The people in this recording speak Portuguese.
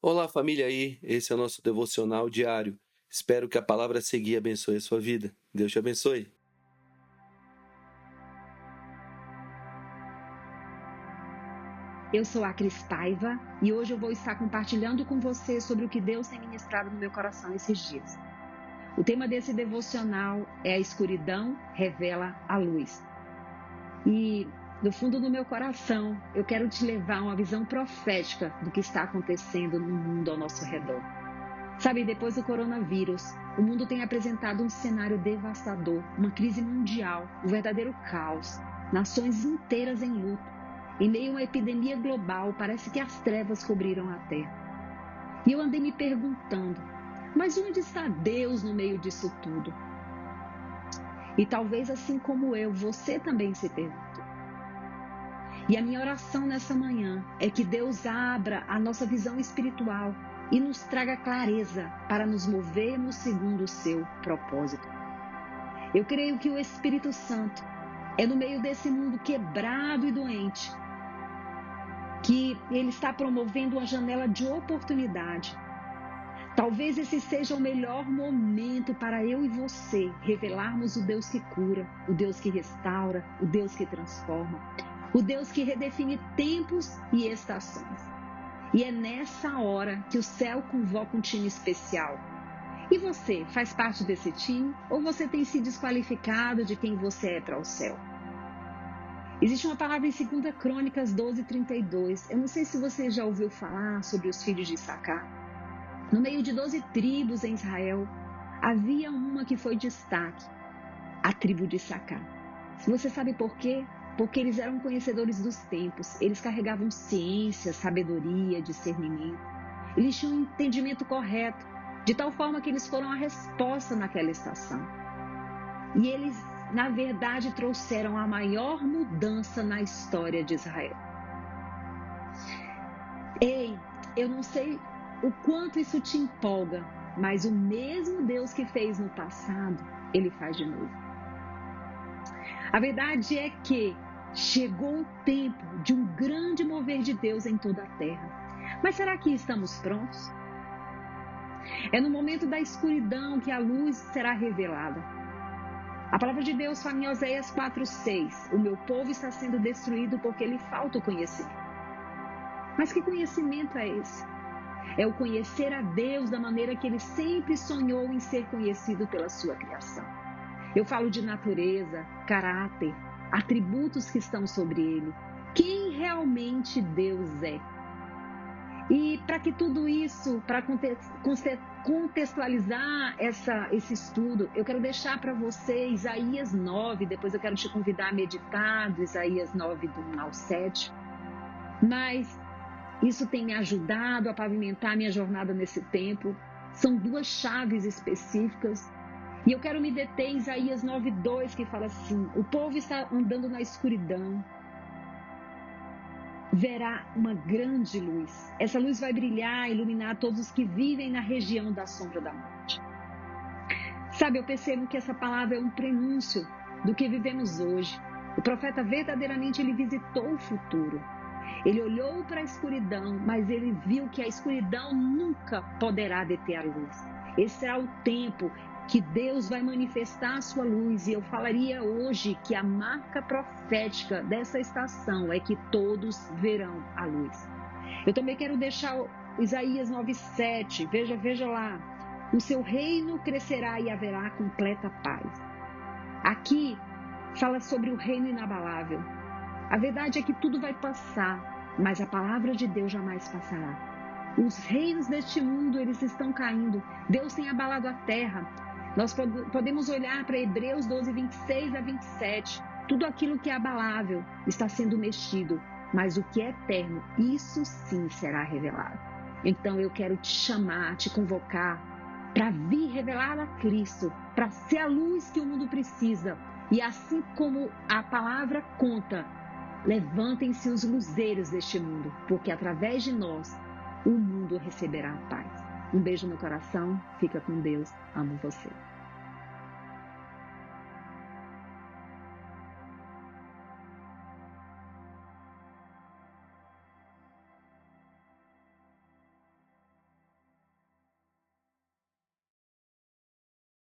Olá, família aí. Esse é o nosso devocional diário. Espero que a palavra seguir abençoe a sua vida. Deus te abençoe. Eu sou a Cris Paiva e hoje eu vou estar compartilhando com você sobre o que Deus tem ministrado no meu coração esses dias. O tema desse devocional é a escuridão revela a luz. E do fundo do meu coração, eu quero te levar a uma visão profética do que está acontecendo no mundo ao nosso redor. Sabe, depois do coronavírus, o mundo tem apresentado um cenário devastador, uma crise mundial, um verdadeiro caos, nações inteiras em luto. Em meio a uma epidemia global, parece que as trevas cobriram a terra. E eu andei me perguntando, mas onde está Deus no meio disso tudo? E talvez assim como eu, você também se pergunte. E a minha oração nessa manhã é que Deus abra a nossa visão espiritual e nos traga clareza para nos movermos segundo o seu propósito. Eu creio que o Espírito Santo é no meio desse mundo quebrado e doente que ele está promovendo uma janela de oportunidade. Talvez esse seja o melhor momento para eu e você revelarmos o Deus que cura, o Deus que restaura, o Deus que transforma o Deus que redefine tempos e estações. E é nessa hora que o céu convoca um time especial. E você faz parte desse time ou você tem se desqualificado de quem você é para o céu? Existe uma palavra em 2 Crônicas 12, 32. Eu não sei se você já ouviu falar sobre os filhos de Issacar. No meio de 12 tribos em Israel, havia uma que foi destaque, a tribo de Issacar. Você sabe por quê? Porque eles eram conhecedores dos tempos, eles carregavam ciência, sabedoria, discernimento. Eles tinham um entendimento correto, de tal forma que eles foram a resposta naquela estação. E eles, na verdade, trouxeram a maior mudança na história de Israel. Ei, eu não sei o quanto isso te empolga, mas o mesmo Deus que fez no passado, ele faz de novo. A verdade é que Chegou o tempo de um grande mover de Deus em toda a terra. Mas será que estamos prontos? É no momento da escuridão que a luz será revelada. A palavra de Deus fala em Oséias 4,6: O meu povo está sendo destruído porque lhe falta o conhecimento. Mas que conhecimento é esse? É o conhecer a Deus da maneira que ele sempre sonhou em ser conhecido pela sua criação. Eu falo de natureza, caráter, atributos que estão sobre ele, quem realmente Deus é. E para que tudo isso, para contextualizar essa, esse estudo, eu quero deixar para você Isaías 9, depois eu quero te convidar a meditar do Isaías 9, do 1 ao 7. Mas isso tem me ajudado a pavimentar minha jornada nesse tempo. São duas chaves específicas e eu quero me deter em Isaías 9:2 que fala assim: O povo está andando na escuridão, verá uma grande luz. Essa luz vai brilhar, iluminar todos os que vivem na região da sombra da morte. Sabe, eu percebo que essa palavra é um prenúncio do que vivemos hoje. O profeta verdadeiramente ele visitou o futuro. Ele olhou para a escuridão, mas ele viu que a escuridão nunca poderá deter a luz. Esse será o tempo que Deus vai manifestar a sua luz. E eu falaria hoje que a marca profética dessa estação é que todos verão a luz. Eu também quero deixar Isaías 9:7. Veja, veja lá. O seu reino crescerá e haverá completa paz. Aqui fala sobre o reino inabalável. A verdade é que tudo vai passar, mas a palavra de Deus jamais passará. Os reinos deste mundo, eles estão caindo. Deus tem abalado a terra. Nós podemos olhar para Hebreus 12, 26 a 27. Tudo aquilo que é abalável está sendo mexido, mas o que é eterno, isso sim será revelado. Então eu quero te chamar, te convocar para vir revelar a Cristo, para ser a luz que o mundo precisa. E assim como a palavra conta, levantem-se os luzeiros deste mundo, porque através de nós o mundo receberá a paz. Um beijo no coração, fica com Deus, amo você.